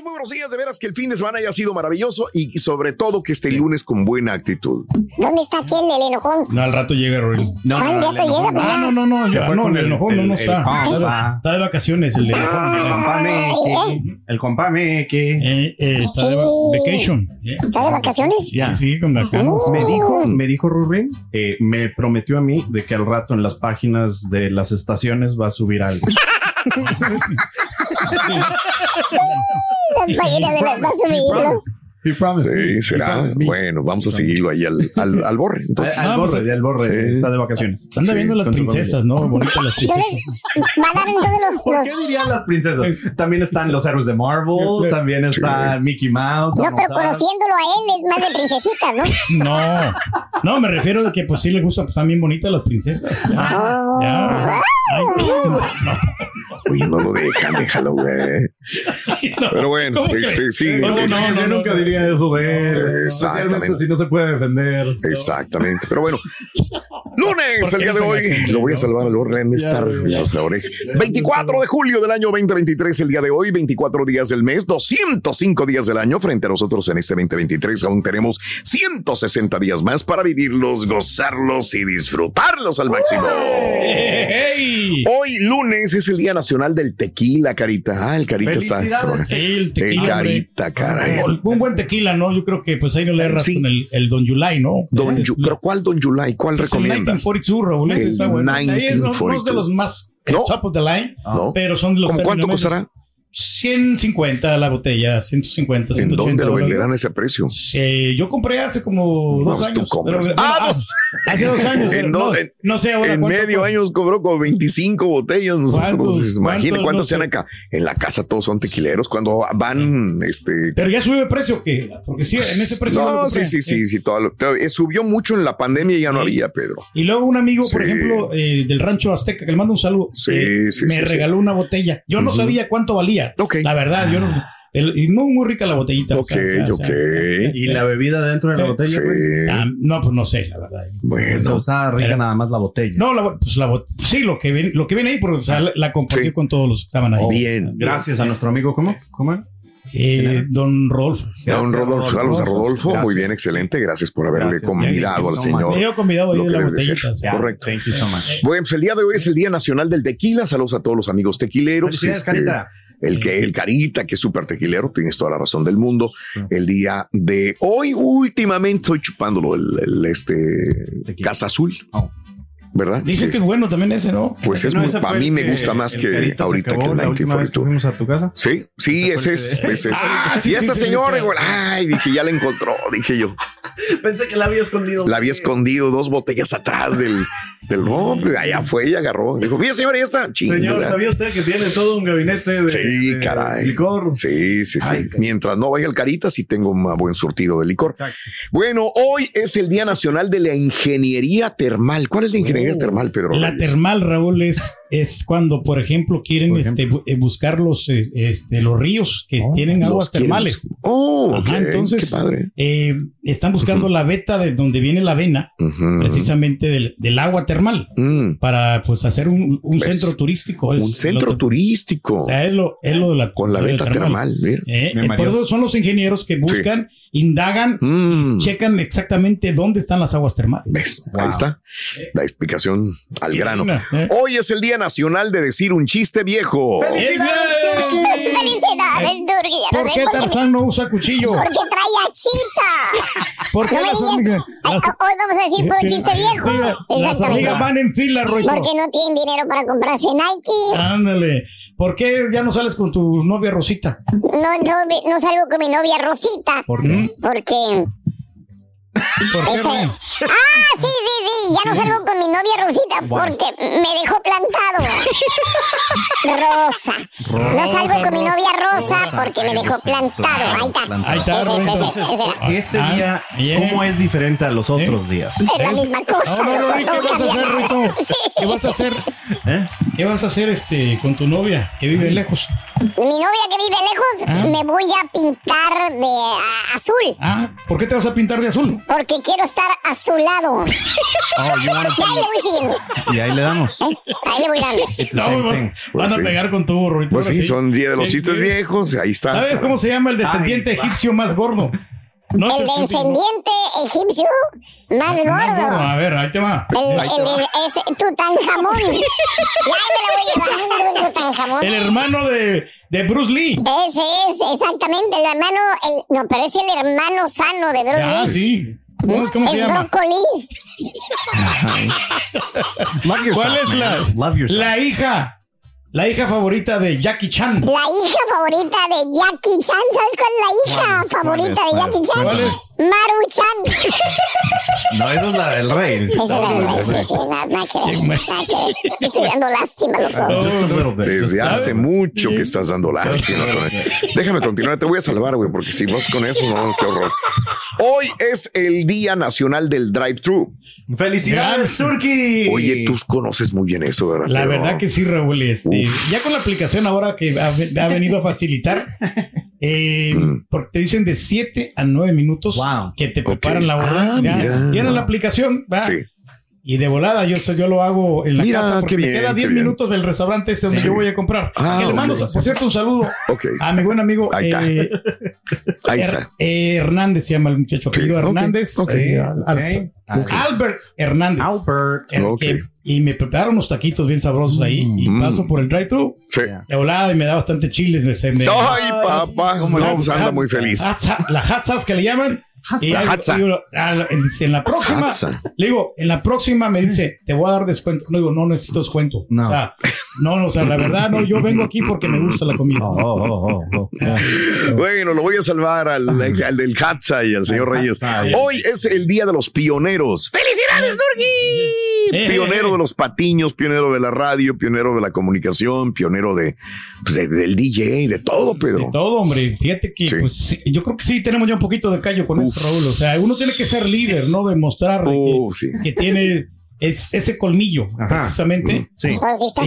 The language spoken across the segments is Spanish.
Amigos, muy buenos días. De veras que el fin de semana haya sido maravilloso y sobre todo que este lunes con buena actitud. ¿Dónde está aquel, el enojón? No, al rato llega Rory. No, Ah, al rato llega, pues, Ah, no, no, no, no, con el enojón no, no está. Está de- vacaciones el enojón. El compa Meque. El compa Meque. Eh, eh, está de va- vacation. Eh, ¿Está de vacaciones? Ya. Sí, con vacaciones. Me dijo, me dijo Rubén, eh, me prometió a mí de que al rato en las páginas de las estaciones va a subir algo. Las páginas de a subirlos. He promised me. Sí, He será. Bueno, vamos a seguirlo ahí al, al, al borre. Entonces, Al Ah, borre, pues, ya el borre sí. está de vacaciones. Anda Sí, viendo las princesas, ¿no? Bonitas las princesas. Entonces, mandaron todos los. ¿Por qué dirían las princesas? También están los héroes de Marvel, también está Mickey Mouse. No, pero conociéndolo a él es más de princesita, ¿no? No, no, me refiero de que pues sí les gustan, pues están bien bonitas las princesas. Ya, Oh. ya. Ay, no. Oye, no lo dejan, déjalo, güey. Pero bueno, ¿Cómo este, sí. ¿Cómo sí, no? Yo nunca diría eso de él. Exactamente. Especialmente si no se puede defender. Exactamente. Pero bueno, lunes, ¿Por el día de hoy, lo voy a salvar al orden de estar los de oreja. 24 de julio del año 2023, el día de hoy, 24 días del mes, 205 días del año. Frente a nosotros en este 2023 aún tenemos 160 días más para vivirlos, gozarlos y disfrutarlos al máximo. ¡Ey! Hoy, lunes, es el Día Nacional del Tequila, Carita. Ah, el Carita está. Felicidades. El El tequila, hombre. Carita, caray. Un buen tequila, ¿no? Yo creo que pues ahí no le erras Sí. con el, el Don Yulai, ¿no? Don Ese- Yu- ¿Pero cuál Don Yulai? ¿Cuál pues, el recomiendas? 1942, Raúl, ese El está bueno. O sea, ahí es, no, no es de 1942. los más No. top of the line, ¿No? pero son de los ¿Cómo cuánto costará? 150 la botella, 150, ¿En 180 dónde lo venderán ese precio? Eh, yo compré hace como dos No, tú años. compras. pero- Ah, ah, pues. hace dos años. En no, en- no sé ahora. En medio años cobró como 25 botellas. Nosotros, cuántos No sean acá. En la casa todos son tequileros. Cuando van, este. Pero ya sube de precio, que Porque sí, en ese precio. No, sí, sí, sí, Eh, sí. todo lo- todo- eh, subió mucho en la pandemia y ya no Sí. había, Pedro. Y luego un amigo, por Sí. ejemplo, eh, del rancho Azteca, que le mando un saludo, Sí, eh, me regaló una botella. Yo no sabía cuánto valía. Ok. La verdad, yo no. el- y muy, muy rica la botellita. o Ok, sea, o sea, o sea, ok. ¿Y la bebida dentro de la botella? Sí. güey? ah, no, pues no sé, la verdad. Bueno. está rica Era- nada más la botella. No, la, pues la sí, lo que viene, lo que viene ahí, porque o sea, la, la compartió Sí. con todos los que estaban ahí. Bien. Gracias a nuestro amigo, ¿cómo? ¿Cómo? Eh, don Rodolfo. Don Rodolfo, saludos a Rodolfo. Muy Gracias. bien, excelente. Gracias por haberle Gracias. convidado al Gracias, señor. Me dio convidado ahí de la botellita. Correcto. Thank you so much. Bueno, pues el día de hoy es el Día Nacional del Tequila. Saludos a todos los amigos tequileros. Felicidades, Este, Carita. El que el Carita, que es súper tequilero, tienes toda la razón del mundo. El día de hoy, últimamente estoy chupándolo el, el, este Tequila. Casa Azul, Oh. ¿verdad? Dicen que es bueno también ese, ¿no? Pues es No, muy- para mí me gusta más que ahorita acabó que el la última vez que 1942. fuimos a tu casa. Sí, sí, Ese es. que- ese es. Ah, sí, y sí, esta sí, señora, sí. igual, ay, dije, ya la encontró, dije yo. Pensé que la había escondido. La había escondido dos botellas atrás del, Del pues, allá fue y agarró. Dijo, bien, señor, ya está. Señor. ¿sabía usted que tiene todo un gabinete de, Sí, de caray. licor? Sí, sí, sí. Ay. Mientras no vaya al Caritas, sí tengo un buen surtido de licor. Exacto. Bueno, hoy es el Día Nacional de la Ingeniería Termal. ¿Cuál es la ingeniería termal, Pedro? Oh. La Reyes? termal, Raúl, es, es cuando, por ejemplo, quieren Por este, eh, buscar los, eh, este, los ríos que Oh, tienen aguas quieren- termales. Oh, entonces, Qué padre. eh, están buscando la veta de donde viene la vena, Ujú. precisamente del, del agua termal, Mm, para pues hacer un, un ¿Ves? centro turístico. Es un centro lo- turístico O sea, es lo, es lo de la con la de veta termal. mira. Eh, eh, por eso son los ingenieros que buscan, indagan, Mm. checan exactamente dónde están las aguas termales. ¿Ves? Wow. Ahí está. La explicación al grano. Eh. Hoy es el Día Nacional de decir un chiste viejo. Felicidades, no ¿Por qué Tarzán no usa cuchillo? Porque trae achita. ¿Por qué No las hormigas? Hoy vamos a decir Sí, chiste viejo. Exactamente. Van en fila, Roito. Porque no tienen dinero para comprarse Nike. Ándale. ¿Por qué ya no sales con tu novia Rosita? No, no, no salgo con mi novia Rosita. ¿Por qué? Porque. ¿Por qué, ese- Roy? Ah, sí, sí, sí. Ya no salgo con mi novia Rosita porque me dejó plantado. Rosa. No salgo con mi novia Rosa porque me dejó plantado. Ahí está. Ahí está, Ese, Roito. ese, ese, ese. Este Ah, día, bien. ¿cómo es diferente a los otros días? Es la misma cosa. No, no, no, ¿qué vas a hacer? Sí. ¿Qué vas a hacer? ¿Eh? ¿Qué vas a hacer este con tu novia que vive lejos? Mi novia que vive lejos, Ah. me voy a pintar de a- azul. Ah, ¿por qué te vas a pintar de azul? Porque quiero estar a su lado. Oh, you wanna Y ahí le voy siguiendo. Y ahí le damos. ¿eh? Ahí le voy dando. No, vas, thing. van Pues a sí. pegar con tu Roito. Pues sí, son día de los Eh, chistes viejos. Ahí está. ¿Sabes cómo se llama el descendiente egipcio más gordo? No El descendiente egipcio más gordo. Más gordo. A ver, ahí te va. El, el, es Tutankamón. Ya me la voy llevando, el Tutankamón. El hermano de, de Bruce Lee. Ese es, exactamente, el hermano, el, no, pero es el hermano sano de Bruce Ah, Lee. sí. ¿Cómo, cómo se es llama? brócoli. Love yourself, ¿Cuál es la, Love yourself. la hija? La hija favorita de Jackie Chan. La hija favorita de Jackie Chan. ¿Sabes cuál es la hija ¿Cuál? favorita ¿Cuál es? de Jackie Chan? ¿Cuál es? Maru Chan. No, esa es la del rey. Esa es la verdad, sí, nada, nada que ver, nada que ver. Estoy dando lástima, loco. Desde hace mucho que estás dando lástima. Déjame continuar, te voy a salvar, güey, porque si vas con eso, no, qué horror. Hoy es el Día Nacional del Drive-Thru. ¡Felicidades, Turkey! Oye, tú conoces muy bien eso, ¿verdad? La verdad que sí, Raúl. este, ya con la aplicación ahora que ha, ha venido a facilitar, eh, Mm. porque te dicen de 7 a 9 minutos Wow. que te preparan la. Ah, ya, mira. viene la aplicación, va. Sí. Y de volada, yo, yo lo hago en la Mira, casa porque qué me bien, queda qué 10 bien. minutos del restaurante este donde Sí. yo voy a comprar. Ah, que le mando, por cierto, un saludo a mi buen amigo Ahí está. eh, ahí Her- está. eh, Hernández, se llama el muchacho, apellido ok, Hernández. eh, Al- Al- Ok. Albert Hernández. Albert. Eh, Ok. que- y me prepararon unos taquitos bien sabrosos ahí y Mm. paso por el drive-thru Sí. de volada y me da bastante chiles. Me, me- Ay, papá, como no, pues anda muy feliz. La hatzas que le llaman. Y La ahí- hatza. digo, a la- en, la próxima, le digo, en la próxima me dice, te voy a dar descuento. No digo, no necesito descuento. No. O sea, no, o sea, la verdad, no, yo vengo aquí porque me gusta la comida. Oh, oh, oh. Bueno, lo voy a salvar al, al del Hatza y al señor Reyes. Ya. Hoy es el Día de los Pioneros. ¡Felicidades, Nurgi! Eh, Pionero eh, de los patiños, pionero de la radio, pionero de la comunicación, pionero de, pues, de- del DJ, de todo, Pedro. De todo, hombre. Fíjate que, Sí. pues, sí, yo creo que sí tenemos ya un poquito de callo con eso, Raúl. O sea, uno tiene que ser líder, ¿no? Demostrar que- sí. que, tiene es, ese colmillo, Ajá. precisamente. Sí.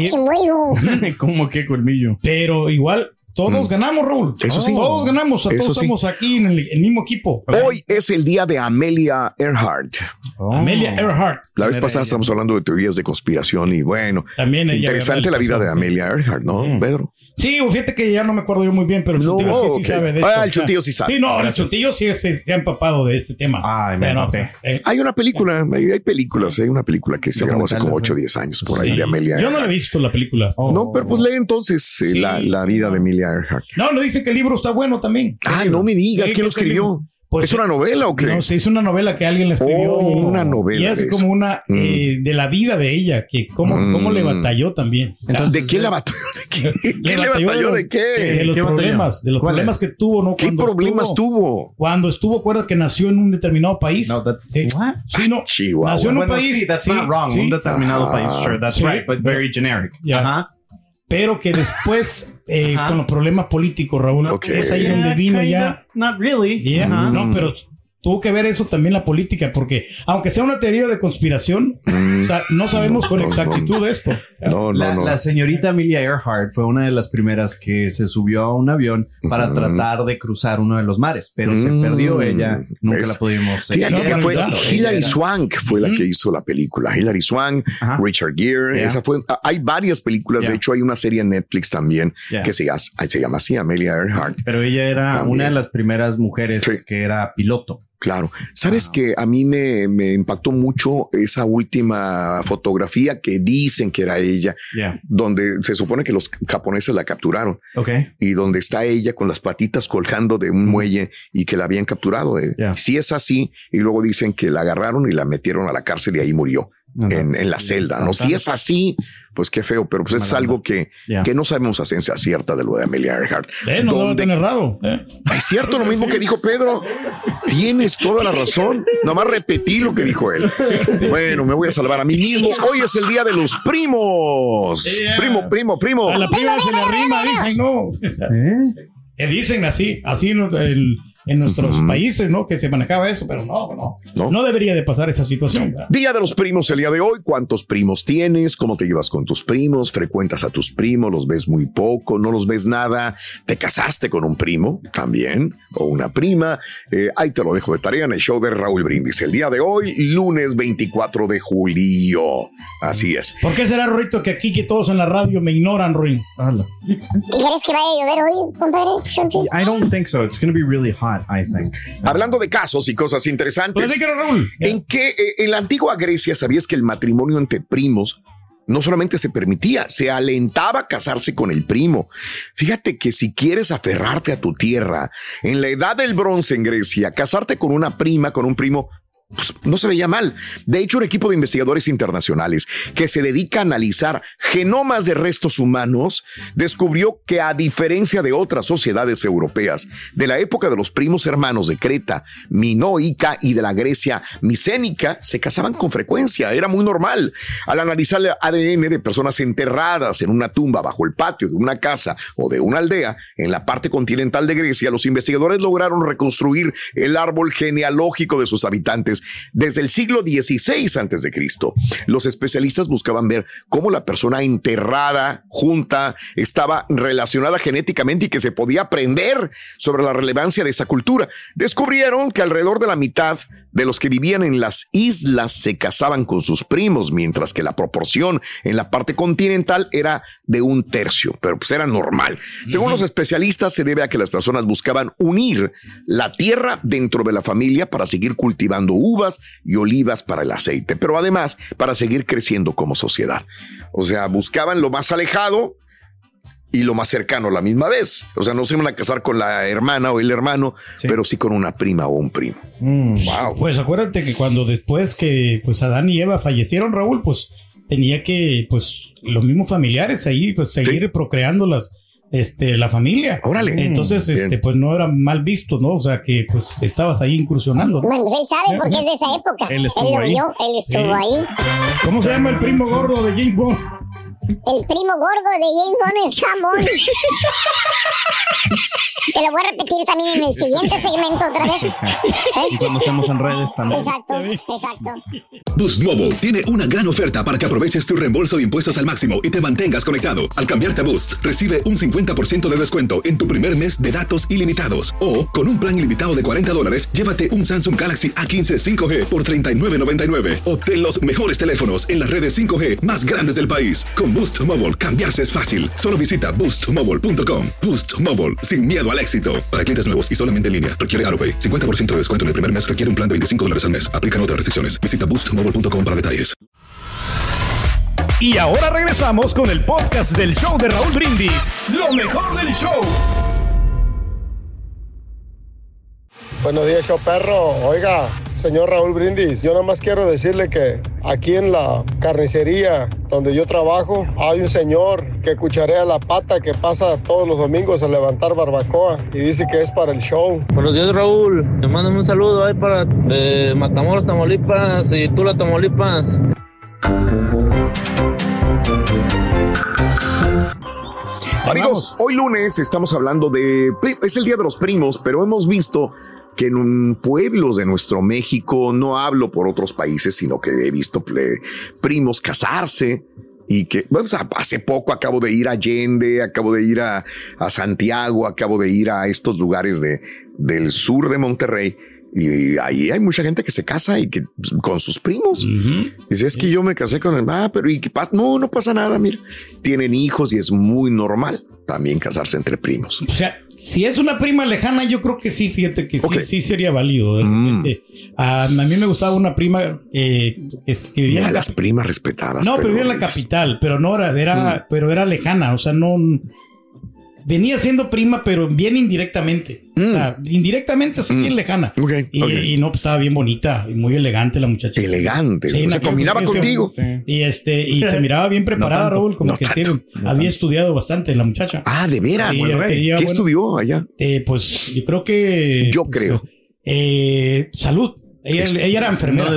Chimuelo. ¿Cómo que colmillo? Pero igual, todos ganamos, Raúl. Eso sí. Todos ganamos. o sea, Eso todos sí. estamos aquí en el, el mismo equipo. Hoy es el día de Amelia Earhart. Oh. Amelia Earhart. La vez pasada estamos hablando de teorías de conspiración y bueno, También ella, interesante la vida de. Amelia Earhart, ¿no, Mm. Pedro? Sí, o fíjate que ya no me acuerdo yo muy bien, pero el No, chutillo sí, sí ok. sabe de Ah, esto. el chutillo sí sabe. Sí, no, el Gracias. chutillo sí se, se ha empapado de este tema. Ay, me no, o sea, eh, Hay una película, hay, hay películas, hay una película que se grabó hace como Documental, 8 o 10 años por ahí de Amelia Yo no la he visto la película. Oh. No, pero pues lee entonces eh, Sí, la, la vida de Amelia Earhart. No, no dice que el libro está bueno también. Ah, no me digas, ¿quién lo escribió? Pues, ¿Es una novela o qué? No, se hizo una novela que alguien le escribió. Oh, y- una novela Y es de como una Mm. eh, de la vida de ella, que cómo, cómo le Mm. batalló también. ¿De qué la batalló? ¿De qué? ¿Qué le batalló? lo- ¿De qué? De los ¿Qué batalló? problemas, de los problemas que tuvo, ¿no? ¿Qué Cuando problemas estuvo- tuvo? Cuando estuvo, acuerda que nació en un determinado país. No, that's Eh, what? Sí, no. Chihuahua. Nació en un Bueno, país. sí, that's sí, not wrong. sí, Un determinado Ah, país, sure, that's sí. right, but very generic. Ya. Ajá. Pero que después, eh, con los problemas políticos, Raúl, Ok. es ahí Yeah, donde vino kinda. ya. Not really. Yeah. No, pero tuvo que ver eso también la política, porque aunque sea una teoría de conspiración, o sea, no sabemos con No, no, exactitud esto. No, no, La, no. la señorita Amelia Earhart fue una de las primeras que se subió a un avión para Ujú. tratar de cruzar uno de los mares, pero se Mm, perdió ella. Nunca ¿ves? la pudimos seguir. Fíjate No, que fue. Hilary Swank fue la que hizo la película. Hilary Swank, Ajá. Richard Gere. Yeah. Esa fue. ah, Hay varias películas. Yeah. De hecho, hay una serie en Netflix también Yeah. que se, llama- se llama así, Amelia Earhart. Pero ella era También. una de las primeras mujeres Sí. que era piloto. Claro. Sabes que a mí me, me impactó mucho esa última fotografía que dicen que era ella, Yeah. donde se supone que los japoneses la capturaron y donde está ella con las patitas colgando de un muelle y que la habían capturado. eh. Yeah. Si es así, y luego dicen que la agarraron y la metieron a la cárcel y ahí murió. En, en la celda, ¿no? Si es así, pues qué feo, pero pues es algo que, Yeah. que no sabemos a ciencia cierta de lo de Amelia Earhart. Eh, no lo ¿Dónde- tener errado. eh. es cierto, lo mismo que dijo Pedro. Tienes toda la razón. Nomás repetí lo que dijo él. Bueno, me voy a salvar a mí mismo. Hoy es el día de los primos. Yeah. Primo, primo, primo. A la prima se le arrima, dicen, no. ¿Eh? Eh, dicen así, así en, en- nuestros países, ¿no? Que se manejaba eso, pero no, no. No. No, debería de pasar esa situación. ¿verdad? Día de los primos el día de hoy. ¿Cuántos primos tienes? ¿Cómo te llevas con tus primos? ¿Frecuentas a tus primos? ¿Los ves muy poco? ¿No los ves nada? ¿Te casaste con un primo también? ¿O una prima? Eh, ahí te lo dejo de tarea en el show de Raúl Brindis. El día de hoy, lunes 24 de julio. Así es. ¿Por qué será, Rorito, que aquí que todos en la radio me ignoran, Ruin? ¿Y ¿Quieres que vaya a llover hoy, compadre? I don't think so. It's going to be really hot, I think. Hablando de casos y cosas interesantes. Raúl. En que eh, en la antigua Grecia sabías que el matrimonio entre primos no solamente se permitía, se alentaba a casarse con el primo. Fíjate que si quieres aferrarte a tu tierra, en la edad del bronce en Grecia, casarte con una prima, con un primo, pues, no se veía mal. De hecho, un equipo de investigadores internacionales que se dedica a analizar genomas de restos humanos descubrió que a diferencia de otras sociedades europeas de la época de los primos hermanos de Creta, minoica y de la Grecia micénica, se casaban con frecuencia. Era muy normal. Al analizar el ADN de personas enterradas en una tumba bajo el patio de una casa o de una aldea en la parte continental de Grecia, los investigadores lograron reconstruir el árbol genealógico de sus habitantes desde el siglo XVI antes de Cristo. Los especialistas buscaban ver cómo la persona enterrada junta estaba relacionada genéticamente y que se podía aprender sobre la relevancia de esa cultura. Descubrieron que alrededor de la mitad de los que vivían en las islas se casaban con sus primos, mientras que la proporción en la parte continental era de un tercio, pero pues era normal. Según los especialistas, se debe a que las personas buscaban unir la tierra dentro de la familia para seguir cultivando uvas y olivas para el aceite, pero además para seguir creciendo como sociedad. O sea, buscaban lo más alejado y lo más cercano a la misma vez. O sea, no se iban a casar con la hermana o el hermano, pero sí con una prima o un primo. Wow. Pues acuérdate que cuando después que pues Adán y Eva fallecieron, Raúl, pues tenía que, pues, los mismos familiares ahí, pues, seguir procreando las, este, la familia. Órale. Entonces, Bien. este, pues no era mal visto, ¿no? O sea que pues estabas ahí incursionando. ¿no? Bueno, pues él sabe porque es de esa época. Él estuvo lo ahí. vio, él estuvo Sí. ahí. ¿Cómo se llama el primo gordo de James Bond? El primo gordo de James Bond es jamón. Te lo voy a repetir también en el siguiente segmento otra vez. Y cuando estemos en redes también. Exacto, exacto. Boost Mobile tiene una gran oferta para que aproveches tu reembolso de impuestos al máximo y te mantengas conectado. Al cambiarte a Boost, recibe un 50% de descuento en tu primer mes de datos ilimitados. O, con un plan ilimitado de 40 dólares, llévate un Samsung Galaxy A15 5G por $39.99. Obtén los mejores teléfonos en las redes 5G más grandes del país. Con Boost Mobile, cambiarse es fácil. Solo visita boostmobile.com. Boost Mobile, sin miedo al éxito. Para clientes nuevos y solamente en línea, requiere AroPay. 50% de descuento en el primer mes requiere un plan de 25 dólares al mes. Aplican otras restricciones. Visita boostmobile.com para detalles. Y ahora regresamos con el podcast del show de Raúl Brindis. Lo mejor del show. Buenos días, show perro. Oiga, señor Raúl Brindis, yo nada más quiero decirle que aquí en la carnicería donde yo trabajo hay un señor que cucharea la pata que pasa todos los domingos a levantar barbacoa y dice que es para el show. Buenos días, Raúl. Me mandan un saludo ahí para de Matamoros, Tamaulipas y Tula, Tamaulipas. Amigos, hoy lunes estamos hablando de. Es el Día de los Primos, pero hemos visto que en un pueblos de nuestro México, no hablo por otros países, sino que he visto primos casarse y que bueno, hace poco acabo de ir a Allende, acabo de ir a, a Santiago, acabo de ir a estos lugares de, del sur de Monterrey y ahí hay mucha gente que se casa y que con sus primos. Dice, es que yo me casé con el, ah, pero ¿y qué pasa? No, no pasa nada, mira. Tienen hijos y es muy normal también casarse entre primos. O sea, si es una prima lejana, yo creo que sí, fíjate que sí, sí sería válido. Mm. a, mí me gustaba una prima eh, que vivía en las primas respetadas. No, pero vivía en la capital, pero no era, era mm. pero era lejana, o sea, no venía siendo prima, pero bien indirectamente. O sea, mm. indirectamente así bien mm. lejana. y, no, pues estaba bien bonita y muy elegante la muchacha. Elegante. se combinaba contigo. Y este, y se miraba bien preparada, Raúl, como que había estudiado bastante la muchacha. Ah, de veras. ¿Qué estudió allá? Eh, pues yo creo que. Yo creo. Eh, salud. Ella, era enfermera.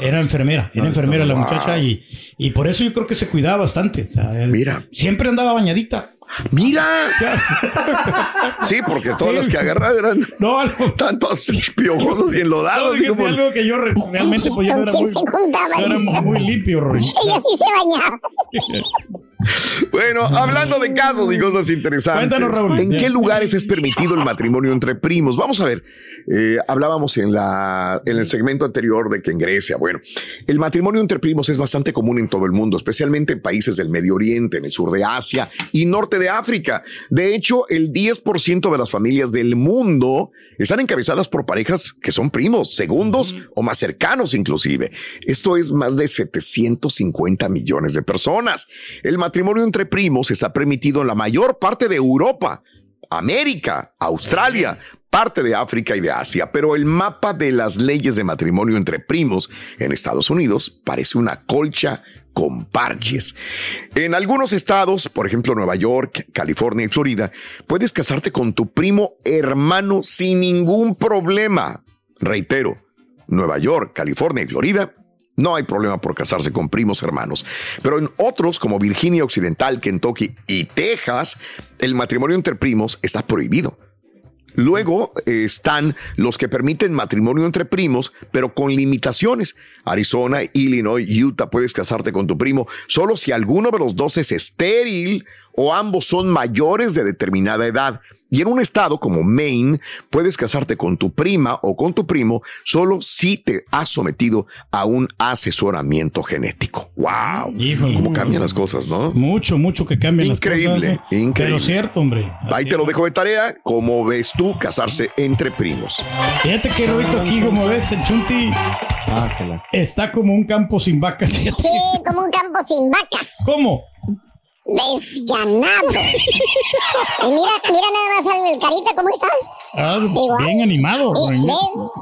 era enfermera, era enfermera la muchacha y, y por eso yo creo que se cuidaba bastante. Mira. Siempre andaba bañadita. Mira. sí, porque todas las que agarraba eran no, algo, tantos piojosos y enlodados. No, algo que yo realmente pues, yo no era, muy, era muy limpio, Roy. Ella sí se bañaba. Bueno, hablando de casos y cosas interesantes. Cuéntanos, Raúl. ¿En qué lugares es permitido el matrimonio entre primos? Vamos a ver. Eh, hablábamos en, la, en el segmento anterior de que en Grecia, bueno, el matrimonio entre primos es bastante común en todo el mundo, especialmente en países del Medio Oriente, en el sur de Asia y norte de África. De hecho, el 10% de las familias del mundo están encabezadas por parejas que son primos, segundos o más cercanos inclusive. Esto es más de 750 millones de personas. El matrimonio entre primos está permitido en la mayor parte de Europa, América, Australia, parte de África y de Asia, pero el mapa de las leyes de matrimonio entre primos en Estados Unidos parece una colcha con parches. En algunos estados, por ejemplo Nueva York, California y Florida, puedes casarte con tu primo hermano sin ningún problema. Reitero, Nueva York, California y Florida no hay problema por casarse con primos hermanos. Pero en otros, como Virginia Occidental, Kentucky y Texas, el matrimonio entre primos está prohibido. Luego eh, están los que permiten matrimonio entre primos, pero con limitaciones. Arizona, Illinois, Utah, puedes casarte con tu primo solo si alguno de los dos es estéril o ambos son mayores de determinada edad. Y en un estado como Maine, puedes casarte con tu prima o con tu primo solo si te has sometido a un asesoramiento genético. ¡Wow! ¿Cómo cambian las cosas, no? Mucho, mucho que cambian las cosas. Increíble, ¿eh? increíble. Pero cierto, hombre. Ahí te lo dejo de tarea. ¿Cómo ves tú casarse entre primos? Fíjate que Roito aquí, como ves, el Chunti ah, está como un campo sin vacas. Sí, como un campo sin vacas. ¿Cómo? Desganado. y mira, mira nada más al carita, ¿cómo está? Ah, bien animado. Desganado.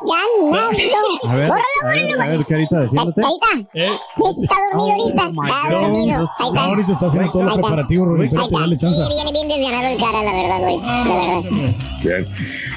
A ver, bórralo, A ver, carita, defiéndete. Carita. Eh. Está dormido ahorita. Oh está dormido. Ahí está. ahorita está haciendo todo el preparativo, Rubén. dale chance. Sí, viene bien desganado el cara, la verdad, güey. La verdad. Bien.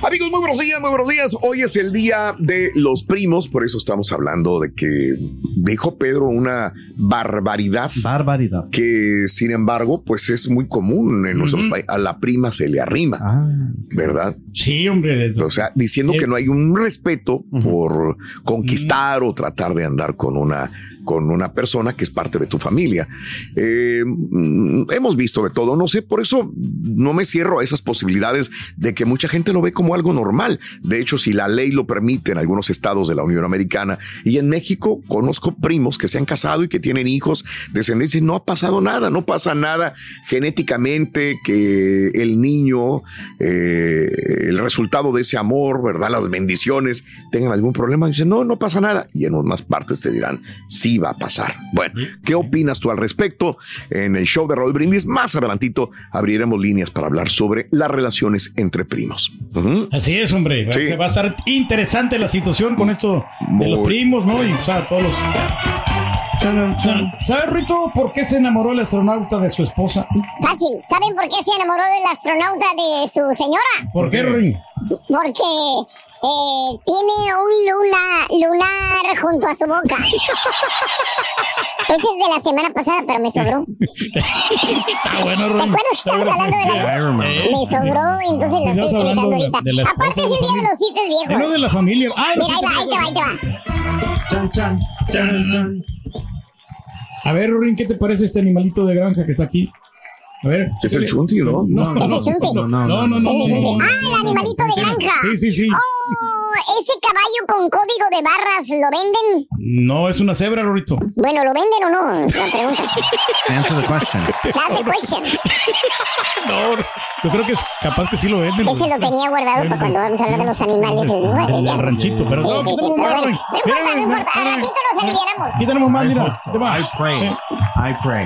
Amigos, muy buenos días, muy buenos días. Hoy es el día de los primos, por eso estamos hablando de que dijo Pedro una barbaridad. Barbaridad. Que, sin embargo, pues es muy común en nuestros países. A la prima se le arrima, ah. ¿verdad? Sí, hombre. O sea, diciendo que no hay un respeto por conquistar o tratar de andar con una con una persona que es parte de tu familia. Eh, mm, hemos visto de todo, no sé, por eso no me cierro a esas posibilidades de que mucha gente lo ve como algo normal. De hecho, si la ley lo permite en algunos estados de la Unión Americana y en México, conozco primos que se han casado y que tienen hijos, descendencia, y no ha pasado nada, no pasa nada genéticamente que el niño, eh, el resultado de ese amor, ¿verdad? Las bendiciones tengan algún problema. Dicen, no, no pasa nada. Y en unas partes te dirán, sí iba a pasar. Bueno, ¿qué opinas tú al respecto? En el show de Raúl Brindis, más adelantito abriremos líneas para hablar sobre las relaciones entre primos. Así es, hombre. Va a estar interesante la situación con esto de los primos, ¿no? Y o sea, todos los... ¿Sabes, Rito, por qué se enamoró el astronauta de su esposa? Fácil. ¿Saben por qué se enamoró del astronauta de su señora? ¿Por qué, Rin? Porque eh, tiene un luna, lunar junto a su boca. Ese es de la semana pasada, pero me sobró. Está bueno, ¿Te acuerdas que estábamos hablando de la... Me sobró, entonces lo estoy utilizando ahorita. Aparte, es el día de los chistes viejos. Uno de la familia. Ah, Mira, ahí va, ahí te va, ahí te va. Chan, chan, chan, chan. A ver, Rin, ¿qué te parece este animalito de granja que está aquí? A ver. Es el chunti, ¿no? No, no, ¿Es el chunti? no, no, no, no, no. Ah, el animalito de granja. Sí, sí, sí. Oh, ese caballo con código de barras, ¿lo venden? No, es una cebra, Rorito. Bueno, ¿lo venden o no? La pregunta. Answer the question. That's the question. No, yo creo que es capaz que sí lo venden. Ese lo tenía guardado para cuando vamos a hablar de los animales. El ranchito, pero no. No importa, no importa. Al ratito nos aliviaremos. Aquí tenemos más, mira. I pray. I pray.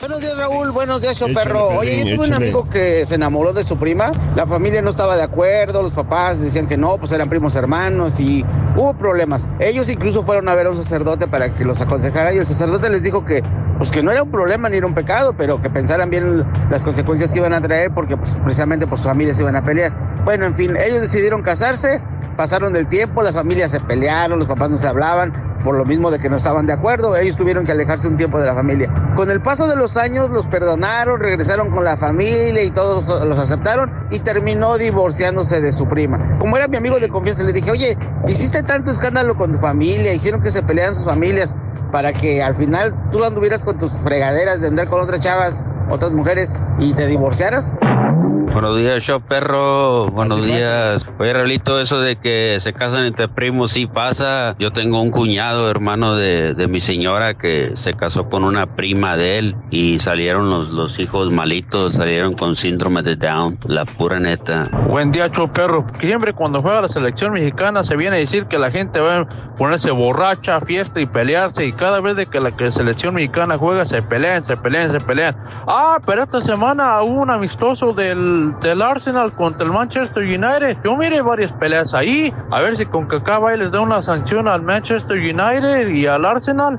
Buenos días, Raúl. Buenos días, Échale, perro. Oye, yo tuve un amigo que se enamoró de su prima. La familia no estaba de acuerdo, los papás decían que no, pues eran primos hermanos y hubo problemas. Ellos incluso fueron a ver a un sacerdote para que los aconsejara y el sacerdote les dijo que, pues que no era un problema ni era un pecado, pero que pensaran bien las consecuencias que iban a traer porque pues, precisamente por sus familias iban a pelear. Bueno, en fin, ellos decidieron casarse, pasaron del tiempo, las familias se pelearon, los papás no se hablaban, por lo mismo de que no estaban de acuerdo, ellos tuvieron que alejarse un tiempo de la familia. Con el paso de los años los perdonaron, regresaron con la familia y todos los aceptaron y terminó divorciándose de su prima. Como era mi amigo de confianza, le dije, oye, hiciste tanto escándalo con tu familia, hicieron que se pelearan sus familias para que al final tú anduvieras con tus fregaderas de andar con otras chavas, otras mujeres y te divorciaras. Buenos días, show perro. Buenos días. Oye, Raulito, eso de que se casan entre primos sí pasa. Yo tengo un cuñado, hermano de, de mi señora, que se casó con una prima de él y salieron los, los hijos malitos, salieron con síndrome de Down. La pura neta. Buen día, show perro. Siempre cuando juega la selección mexicana se viene a decir que la gente va a ponerse borracha, fiesta y pelearse. Y cada vez de que la que selección mexicana juega se pelean, se pelean, se pelean. Ah, pero esta semana hubo un amistoso del, del Arsenal contra el Manchester United. Yo miré varias peleas ahí. A ver si con Cacaba les da una sanción al Manchester United y al Arsenal.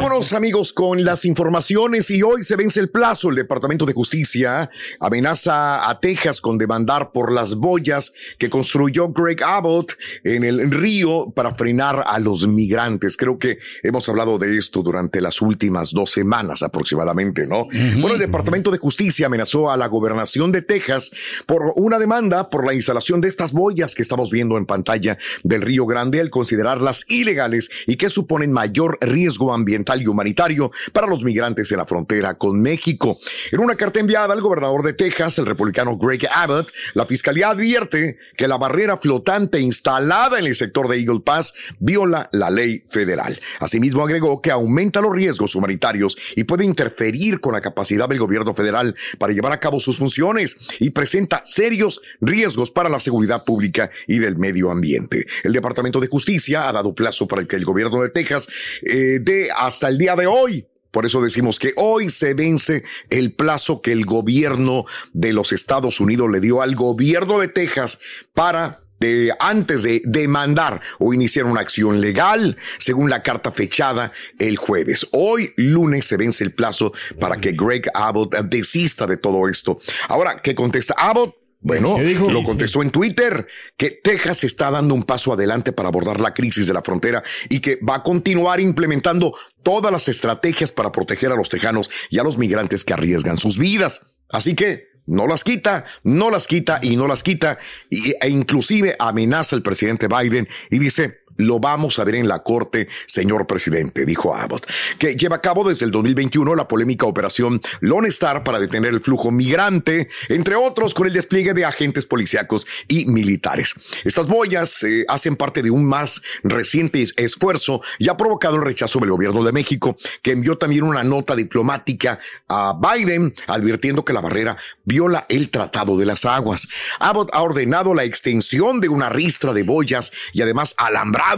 Vámonos amigos con las informaciones y hoy se vence el plazo. El Departamento de Justicia amenaza a Texas con demandar por las boyas que construyó Greg Abbott en el río para frenar a los migrantes. Creo que hemos hablado de esto durante las últimas dos semanas aproximadamente, ¿no? Bueno, el Departamento de Justicia amenazó a la gobernación de Texas por una demanda por la instalación de estas boyas que estamos viendo en pantalla del Río Grande al considerarlas ilegales y que suponen mayor riesgo ambiental y humanitario para los migrantes en la frontera con México. En una carta enviada al gobernador de Texas, el republicano Greg Abbott, la fiscalía advierte que la barrera flotante instalada en el sector de Eagle Pass viola la ley federal. Asimismo, agregó que aumenta los riesgos humanitarios y puede interferir con la capacidad del gobierno federal para llevar a cabo sus funciones y presenta serios riesgos para la seguridad pública y del medio ambiente. El Departamento de Justicia ha dado plazo para que el gobierno de Texas eh, dé hasta el día de hoy por eso decimos que hoy se vence el plazo que el gobierno de los Estados Unidos le dio al gobierno de Texas para de, antes de demandar o iniciar una acción legal, según la carta fechada el jueves. Hoy, lunes, se vence el plazo para que Greg Abbott desista de todo esto. Ahora, ¿qué contesta Abbott? Bueno, lo contestó en Twitter que Texas está dando un paso adelante para abordar la crisis de la frontera y que va a continuar implementando todas las estrategias para proteger a los tejanos y a los migrantes que arriesgan sus vidas. Así que no las quita, no las quita y no las quita, e inclusive amenaza al presidente Biden y dice, lo vamos a ver en la corte, señor presidente, dijo Abbott, que lleva a cabo desde el 2021 la polémica operación Lone Star para detener el flujo migrante, entre otros con el despliegue de agentes policíacos y militares. Estas boyas eh, hacen parte de un más reciente esfuerzo y ha provocado el rechazo del gobierno de México, que envió también una nota diplomática a Biden advirtiendo que la barrera viola el Tratado de las Aguas. Abbott ha ordenado la extensión de una ristra de boyas y además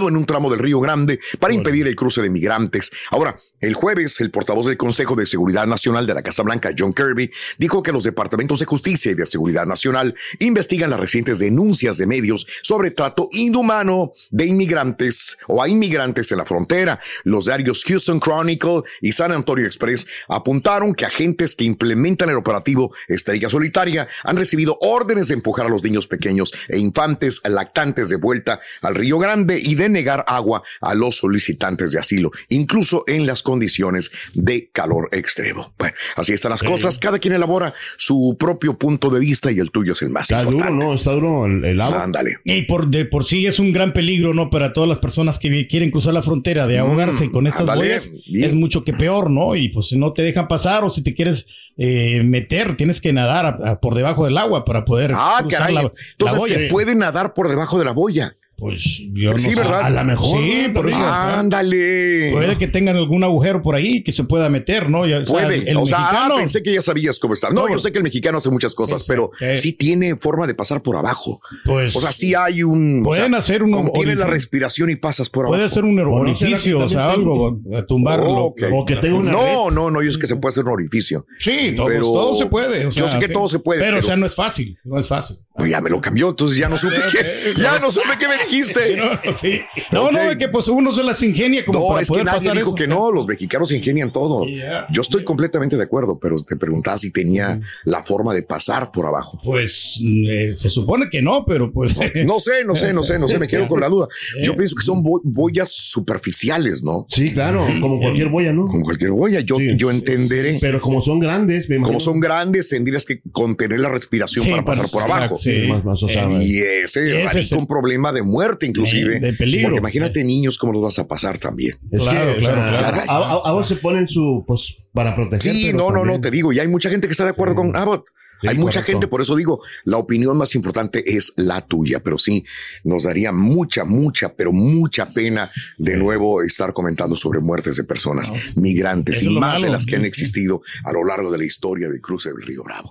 en un tramo del Río Grande para impedir el cruce de migrantes. Ahora, el jueves, el portavoz del Consejo de Seguridad Nacional de la Casa Blanca, John Kirby, dijo que los departamentos de justicia y de seguridad nacional investigan las recientes denuncias de medios sobre trato inhumano de inmigrantes o a inmigrantes en la frontera. Los diarios Houston Chronicle y San Antonio Express apuntaron que agentes que implementan el operativo Estrella Solitaria han recibido órdenes de empujar a los niños pequeños e infantes lactantes de vuelta al Río Grande y de negar agua a los solicitantes de asilo, incluso en las condiciones de calor extremo. Bueno, así están las cosas. Cada quien elabora su propio punto de vista y el tuyo es el más Está duro, ¿no? Está duro el, agua. Ándale. Y por de por sí es un gran peligro, ¿no? Para todas las personas que quieren cruzar la frontera de ahogarse con estas ándale, boyas. bien. Es mucho que peor, ¿no? Y pues si no te dejan pasar o si te quieres eh, meter, tienes que nadar a- a- por debajo del agua para poder Ah, cruzar caray. la, la Entonces boya. se puede nadar por debajo de la boya. Pues yo no sí, sé. ¿verdad? A lo mejor. Sí, por eso. Ándale. Puede que tengan algún agujero por ahí que se pueda meter, ¿no? Ya, o sea, Puede. el, o sea, ah, mexicano. pensé que ya sabías cómo está. No, No, yo sé que el mexicano hace muchas cosas, sí, pero sí. sí tiene forma de pasar por abajo. Pues, o sea, sí hay un. pueden o sea, hacer un como Tiene la respiración y pasas por abajo. Puede ser un orificio, o sea, algo, a tumbarlo. Oh, ok. No, no, no, yo es que se puede hacer un orificio. Sí, todo, Pero- todo se puede. o yo sé que sí. todo se puede. Pero, o sea, no es fácil. No es fácil. No, ya me lo cambió, entonces ya no supe qué. Ya no supe qué me dijiste. No, sí. No, no, es que pues uno se las ingenia como No, para es que poder nadie pasar dijo eso. que no, los mexicanos se ingenian todo. Yeah. Yo estoy completamente de acuerdo, pero te preguntaba si tenía la forma de pasar por abajo. Pues eh, se supone que no, pero pues. No sé, no sé, no sé, no sé, me quedo con la duda. Yo Eh. pienso que son bo- boyas superficiales, ¿no? Sí, claro, como cualquier boya, ¿no? Como cualquier boya, yo, yo entenderé. Pero como son grandes, me imagino. Como son grandes, tendrías que contener la respiración Sí, para pasar por abajo. sí. Más- más, o sea, y ese, ese es un problema de muerte, inclusive. De- de peligro. Porque imagínate niños cómo los vas a pasar también. Es Claro, que, claro, claro. a- a- se ponen su, pues, para proteger. Sí, no, no, no, te digo, y hay mucha gente que está de acuerdo con Abbott. Sí, hay mucha correcto. gente, por eso digo, la opinión más importante es la tuya, pero sí, nos daría mucha, mucha, pero mucha pena de nuevo estar comentando sobre muertes de personas migrantes Eso y más de las que han existido a lo largo de la historia del cruce del río Bravo.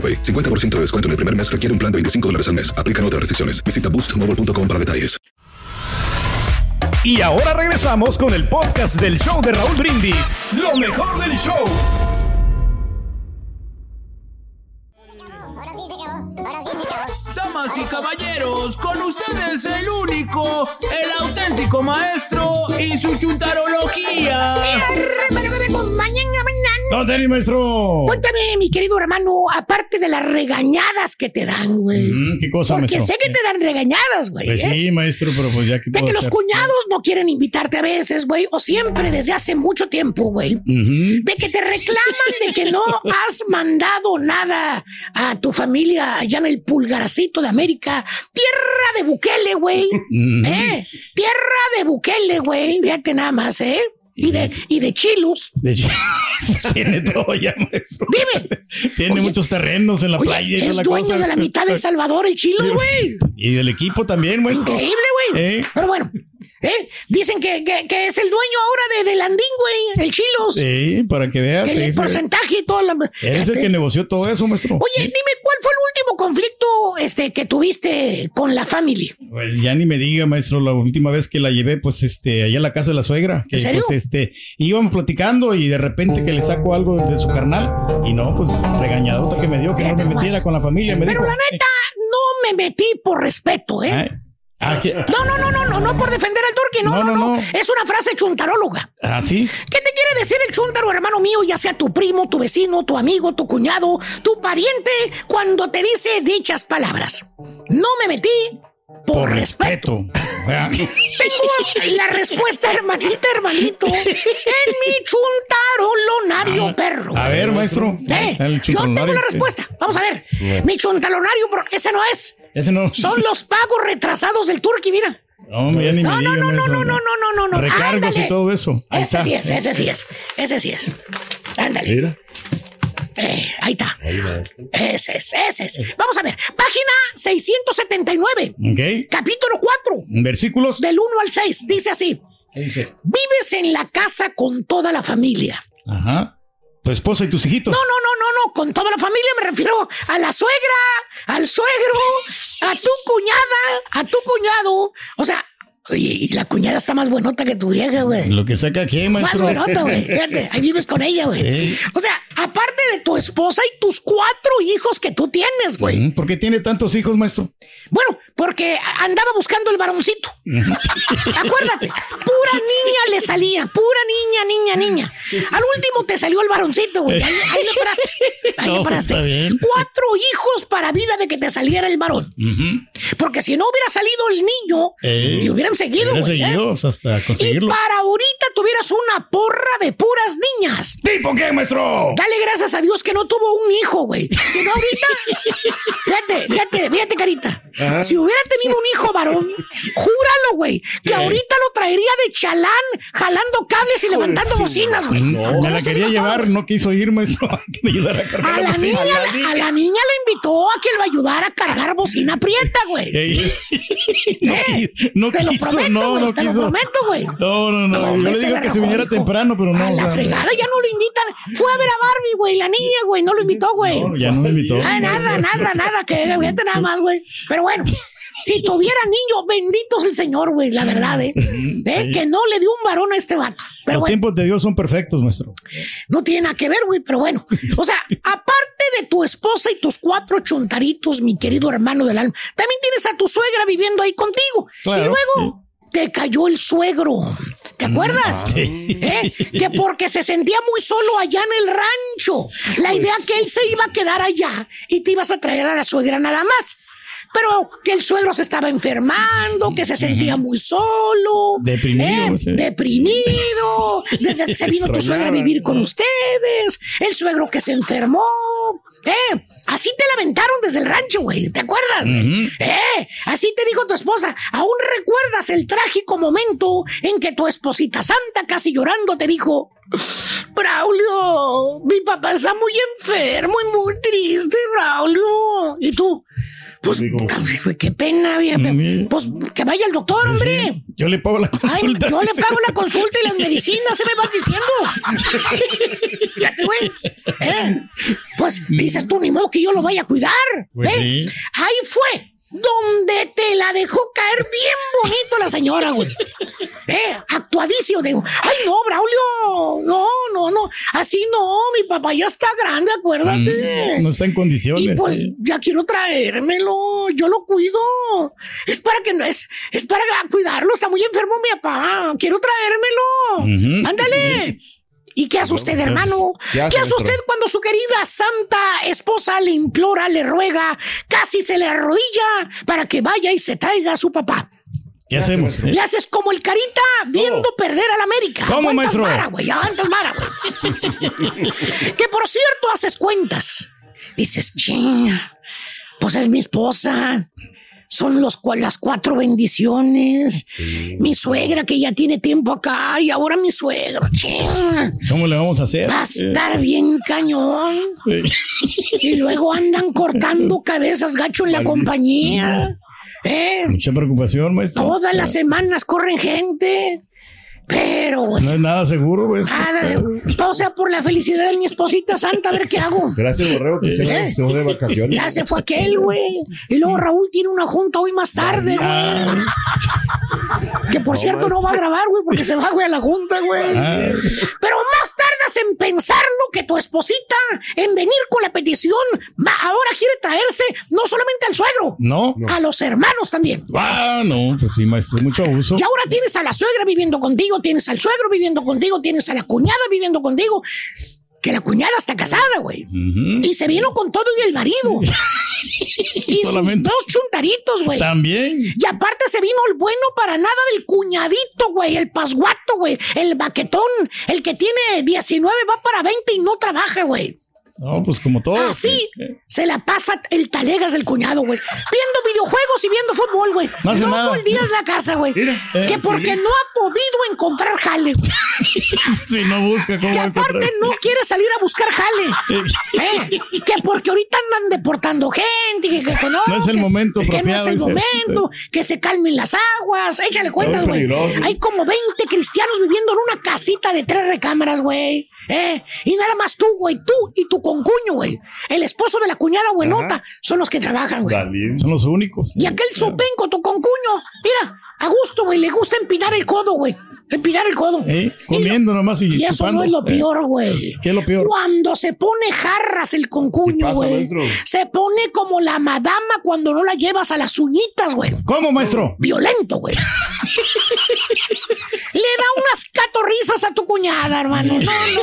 AroPay. 50% de descuento en el primer mes requiere un plan de 25 dólares al mes. Aplican otras restricciones. Visita boostmobile.com para detalles. Y ahora regresamos con el podcast del show de Raúl Brindis. Lo mejor del show. Damas y caballeros, con ustedes el único, el auténtico maestro y su chuntarología. ¿Dónde eres, maestro? Cuéntame, mi querido hermano, aparte de las regañadas que te dan, güey. Mm, ¿Qué cosa, Porque maestro? sé que te dan regañadas, güey. Pues ¿eh? sí, maestro, pero pues ya que De que los hacer? cuñados no quieren invitarte a veces, güey, o siempre desde hace mucho tiempo, güey. De que te reclaman de que no has mandado nada a tu familia allá en el pulgarcito de América. Tierra de Bukele, güey. ¿Eh? Tierra de Bukele, güey. Fíjate nada más, ¿eh? Y de, y de chilos. De hecho, pues tiene todo ya, maestro. Dime. Tiene muchos terrenos en la Oye, playa. es la dueño cosa. de la mitad de El Salvador y Chilos, güey. Y del equipo también, maestro. Increíble, güey. ¿Eh? Pero bueno, ¿Eh? Dicen que, que- que es el dueño ahora de, Andín, güey, el Chilos. Sí, para que veas. Sí, el sí. porcentaje y todo. La... Eres el que negoció todo eso, maestro. Oye, dime, ¿cuál fue el último conflicto este, que tuviste con la familia? Pues ya ni me diga, maestro, la última vez que la llevé, pues, este, allá a la casa de la suegra. Que, ¿En serio? pues, este, íbamos platicando y de repente que le saco algo de su carnal y no, pues, regañadota que me dio que no me metiera con la familia. Me Pero dijo, la neta, no me metí por respeto, ¿eh? Ah, ¿qué? No, no, no, no, no, no por defender al turqui, no, no, no, Es una frase chuntaróloga. ¿Ah, sí? ¿Qué te quiere decir el chuntaro, hermano mío, ya sea tu primo, tu vecino, tu amigo, tu cuñado, tu pariente, cuando te dice dichas palabras? No me metí por, respeto. Tengo la respuesta, hermanita, hermanito, en mi chuntarolonario perro. A ver, maestro. Eh, yo tengo la respuesta. Vamos a ver. Mi chuntalonario, bro, ese no es. Ese no. Son los pagos retrasados del turqui, mira. No, ya ni me No, diga, no, no, no, maestro. no, no, no, no, no. Recargos Ándale. y todo eso. Ahí Ese está. sí es, ese sí es. Ese sí es. Ándale. Mira. Eh, ahí está. Ese es, ese es. Vamos a ver. Página 679. Ok. Capítulo 4. Versículos. Del 1 al 6. Dice así. Dice. Vives en la casa con toda la familia. Ajá. Tu esposa y tus hijitos. No, no, no, no, no. Con toda la familia me refiero a la suegra, al suegro, a tu cuñada, a tu cuñado. O sea, oye, y la cuñada está más buenota que tu vieja, güey. Lo que saca aquí, Más maestro. buenota, güey. Fíjate, ahí vives con ella, güey. Sí. O sea, aparte de tu esposa y tus cuatro hijos que tú tienes, güey. Mm, ¿Por qué tiene tantos hijos, maestro? Bueno, porque andaba buscando el varoncito. Acuérdate, pura niña le salía, pura niña, niña, niña. Al último te salió el varoncito, güey. Ahí, ahí le paraste. Ahí No, le paraste. está bien. Cuatro hijos para vida de que te saliera el varón. Porque si no hubiera salido el niño, Eh, le hubieran seguido, güey. ¿eh? seguido hasta Y conseguirlo. para ahorita tuvieras una porra de puras niñas. ¿Tipo qué, maestro? Dale gracias a Dios que no tuvo un hijo, güey. Si no, ahorita. Fíjate, fíjate, fíjate, carita. Ajá. Si hubiera tenido un hijo varón, júralo, güey, que ahorita lo traería de chalán, jalando cables y levantando bocinas, güey. No, me la quería llevar, no quiso ir, maestro. Que me ayudara a cargar A la la, bocina. niña, a la niña le invitó a que le ayudara a cargar bocina prieta, güey. Ey, no, Eh, qui- no te lo quiso, prometo, no, no te lo quiso. prometo, güey. No, no, no. No, Yo le digo que se viniera temprano, pero no. A la fregada ya no lo invitan. Fue a ver a Barbie, güey, la niña, güey, no lo invitó, güey. No, ya no me invitó. Ah, nada, nada, nada, que fíjate nada más, güey. Pero bueno, si tuviera niño, bendito es el Señor, güey, la verdad, ¿eh? ¿Eh? Sí. Que no le dio un varón a este vato. Pero Los bueno, tiempos de Dios son perfectos, maestro. no tiene nada que ver, güey, pero bueno. O sea, aparte de tu esposa y tus cuatro chuntaritos, mi querido hermano del alma, también tienes a tu suegra viviendo ahí contigo. Claro, y luego te cayó el suegro. ¿Te acuerdas? ¿Eh? Que porque se sentía muy solo allá en el rancho. La idea que él se iba a quedar allá y te ibas a traer a la suegra nada más. Pero que el suegro se estaba enfermando, que se sentía muy solo. Deprimido, ¿eh? sí. Deprimido. Desde que se vino tu suegra a vivir con ustedes. El suegro que se enfermó. ¿Eh? Así te lamentaron desde el rancho, güey. ¿Te acuerdas? ¿Eh? Así te dijo tu esposa. ¿Aún recuerdas el trágico momento en que tu esposita santa, casi llorando, te dijo: Braulio, mi papá está muy enfermo y muy triste, Braulio. ¿Y tú? Pues, güey, qué pena, vieja. Pues que vaya al doctor, hombre. Yo le pago la Ay, consulta. yo le pago la consulta y las medicinas, se me vas diciendo. Fíjate, güey. ¿Eh? Pues dices tú, ni modo que yo lo vaya a cuidar. Pues ¿eh? sí. Ahí fue donde te la dejó caer bien bonito la señora, güey. ¿Eh? Actuadísimo. Digo, ay, no, Braulio. No, no, no. Así no, mi papá ya está grande, acuérdate. Mm, No está en condiciones. Y pues sí. ya quiero traérmelo, yo lo cuido. Es para que no es, es para cuidarlo, está muy enfermo mi papá. Quiero traérmelo. Ándale. ¿Y qué hace usted, hermano? ¿qué ¿Qué hace, usted cuando su querida santa esposa le implora, le ruega, casi se le arrodilla para que vaya y se traiga a su papá? ¿Qué hacemos? eh? Le haces como el carita viendo perder al América. ¿Cómo, maestro? vara, güey, aguantas vara, güey. que por cierto haces cuentas. Dices, ching, pues es mi esposa. Son los, las cuatro bendiciones. Mi suegra que ya tiene tiempo acá y ahora mi suegro. ching. ¿Cómo le vamos a hacer? Va a estar bien cañón. Eh, Y luego andan cortando cabezas gacho en la compañía. ¿Eh? Mucha preocupación, maestro. Todas las semanas corren gente. Pero, güey. No es nada seguro, maestro. Nada, de- todo sea por la felicidad de mi esposita santa, a ver qué hago. Gracias, Borrego, que se, ¿Eh? se fue de vacaciones. Ya se fue aquel, güey. Y luego Raúl tiene una junta hoy más tarde, güey. Que por No, cierto no va a grabar, güey, porque se va, güey, a la junta, güey. Ah. Pero más tardas en pensarlo que tu esposita, en venir con la petición, va, ahora quiere traerse no solamente al suegro, No. a los hermanos también. Ah, no, pues sí, maestro, mucho abuso. Y ahora tienes a la suegra viviendo contigo, tienes al suegro viviendo contigo, tienes a la cuñada viviendo contigo. Que la cuñada está casada, güey. Y se vino con todo y el marido. y sus Solamente. dos chuntaritos, güey. También. Y aparte se vino el bueno para nada del cuñadito, güey, el pasguato, güey, el baquetón, el que tiene 19 va para 20 y no trabaja, güey. No, pues como todo. Así se la pasa el talegas del cuñado, güey. Viendo videojuegos y viendo fútbol, güey. No Todo nada. el día en la casa, güey. eh, Que porque no ha podido encontrar jale. güey. Si no busca cómo Que encontrar. aparte no quiere salir a buscar jale. ¿Eh? Que porque ahorita andan deportando gente. Que, que no, No es el momento que no es el dice. momento. Que se calmen las aguas. Échale cuentas, güey. Hay como 20 cristianos viviendo en una casita de tres recámaras, güey. ¿Eh? Y nada más tú, güey. Tú y tu concuño, güey. El esposo de la cuñada buenota son los que trabajan, güey. Son los únicos. Y aquel sopenco, tu concuño, mira, a gusto, güey. Le gusta empinar el codo, güey. Empinar el codo. Eh, comiendo nomás y, y eso no es lo peor, eh, güey. ¿Qué es lo peor? Cuando se pone jarras el concuño, güey. Se pone como la madama cuando no la llevas a las uñitas, güey. ¿Cómo, maestro? Violento, güey. Le da unas catorrizas a tu cuñada, hermano. No, no,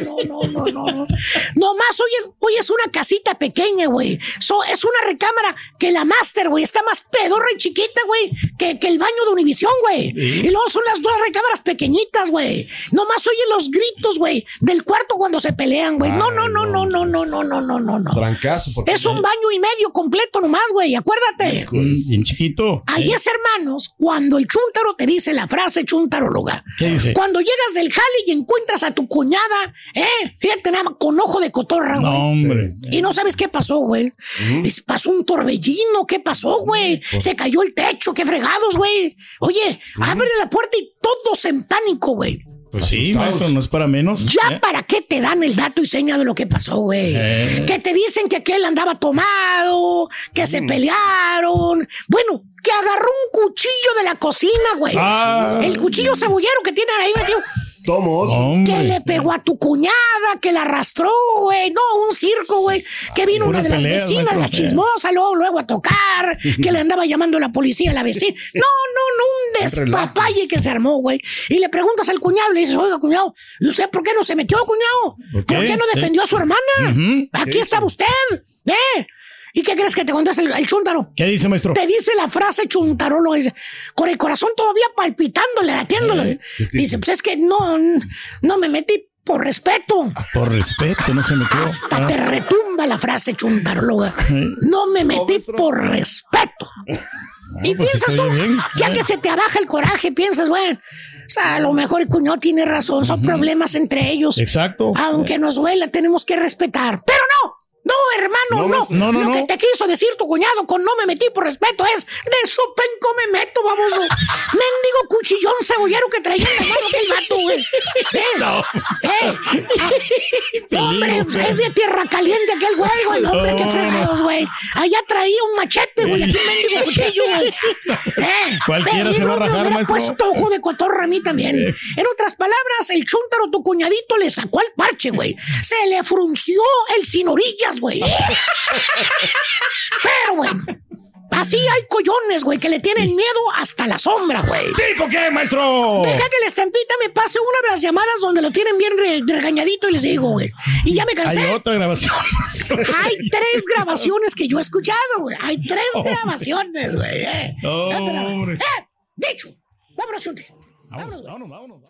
no, no, no, no, no, no. Nomás hoy es, hoy es una casita pequeña, güey. So, es una recámara que la master, güey, está más pedorra y chiquita, güey, que que el baño de Univisión, güey. Y luego son las dos recámaras pequeñitas, güey. Nomás oye los gritos, güey, del cuarto cuando se pelean, güey. No, no, no, no, no, no, no, no, no, no, no. Trancazo. porque- Es un baño y medio completo nomás, güey. Acuérdate. Mm, Bien chiquito. Ahí ¿eh? es, hermanos, cuando el chúntaro te dice la frase chuntaróloga. ¿Qué dice? Cuando llegas del jale y encuentras a tu cuñada, ¿eh? Fíjate nada con ojo de cotorra, güey. No, hombre. Y no sabes qué pasó, güey. Pasó un torbellino, ¿qué pasó, güey? Se cayó el techo, qué fregados, güey. Oye, abre la puerta y todos en pánico, güey. Pues sí, maestro, no es para menos. Ya ¿eh? para qué te dan el dato y seña de lo que pasó, güey. Eh. Que te dicen que aquel andaba tomado, que se pelearon. Bueno, que agarró un cuchillo de la cocina, güey. Ah. El cuchillo cebollero que tienen ahí metido. Tomos. Que le pegó a tu cuñada, que la arrastró, güey. No, un circo, güey. Que vino una de las pelea, vecinas, la chismosa, luego, luego a tocar, que le andaba llamando a la policía a la vecina. No, no, no, un despapalle que se armó, güey. Y le preguntas al cuñado, le dices, oiga, cuñado, ¿y usted por qué no se metió, cuñado? ¿Por ¿Por qué? no defendió a su hermana? Aquí estaba usted, ¿eh? ¿Y qué crees que te contesta el, el chúntaro? ¿Qué dice, maestro? Te dice la frase chuntaróloga, dice, con el corazón todavía palpitándole, latiéndole. Dice, pues es que no, no me metí por respeto. Por respeto, no se metió. Hasta Ah. te retumba la frase chuntaróloga. No me metí por respeto. y pues, piensas tú, bien. ya Eh. que se te abaja el coraje, piensas, bueno, o sea, a lo mejor el cuñado tiene razón, son problemas entre ellos. Exacto. Aunque nos duela, tenemos que respetar. Pero no, no, hermano, no. no, no, Lo que no. te quiso decir tu cuñado con no me metí por respeto es de su penco me meto, vamos. Mendigo cuchillón cebollero que traía en la mano aquel vato, güey. ¿Eh? ¿Eh? Ah, hombre, es de tierra caliente aquel güey, güey. No, hombre, qué No, fregados, güey. Allá traía un machete, güey. Aquí un mendigo cuchillo, güey. ¿Eh? Cualquiera se va a no, rajar, maestro. puesto ojo de cotorra a mí también. En otras palabras, el chúntaro, tu cuñadito, le sacó el parche, güey. Se le frunció el sin orillas, güey. Pero bueno, así hay collones, güey, que le tienen miedo hasta la sombra, güey. ¿Tipo qué, maestro? Deja que la estampita me pase una de las llamadas donde lo tienen bien re- regañadito y les digo, güey. Y ya me Hay cansé. otra grabación. Hay tres grabaciones que yo he escuchado, güey. Hay tres grabaciones, güey. Eh. Hombre. Eh, dicho. Vámonos, vámonos, vámonos.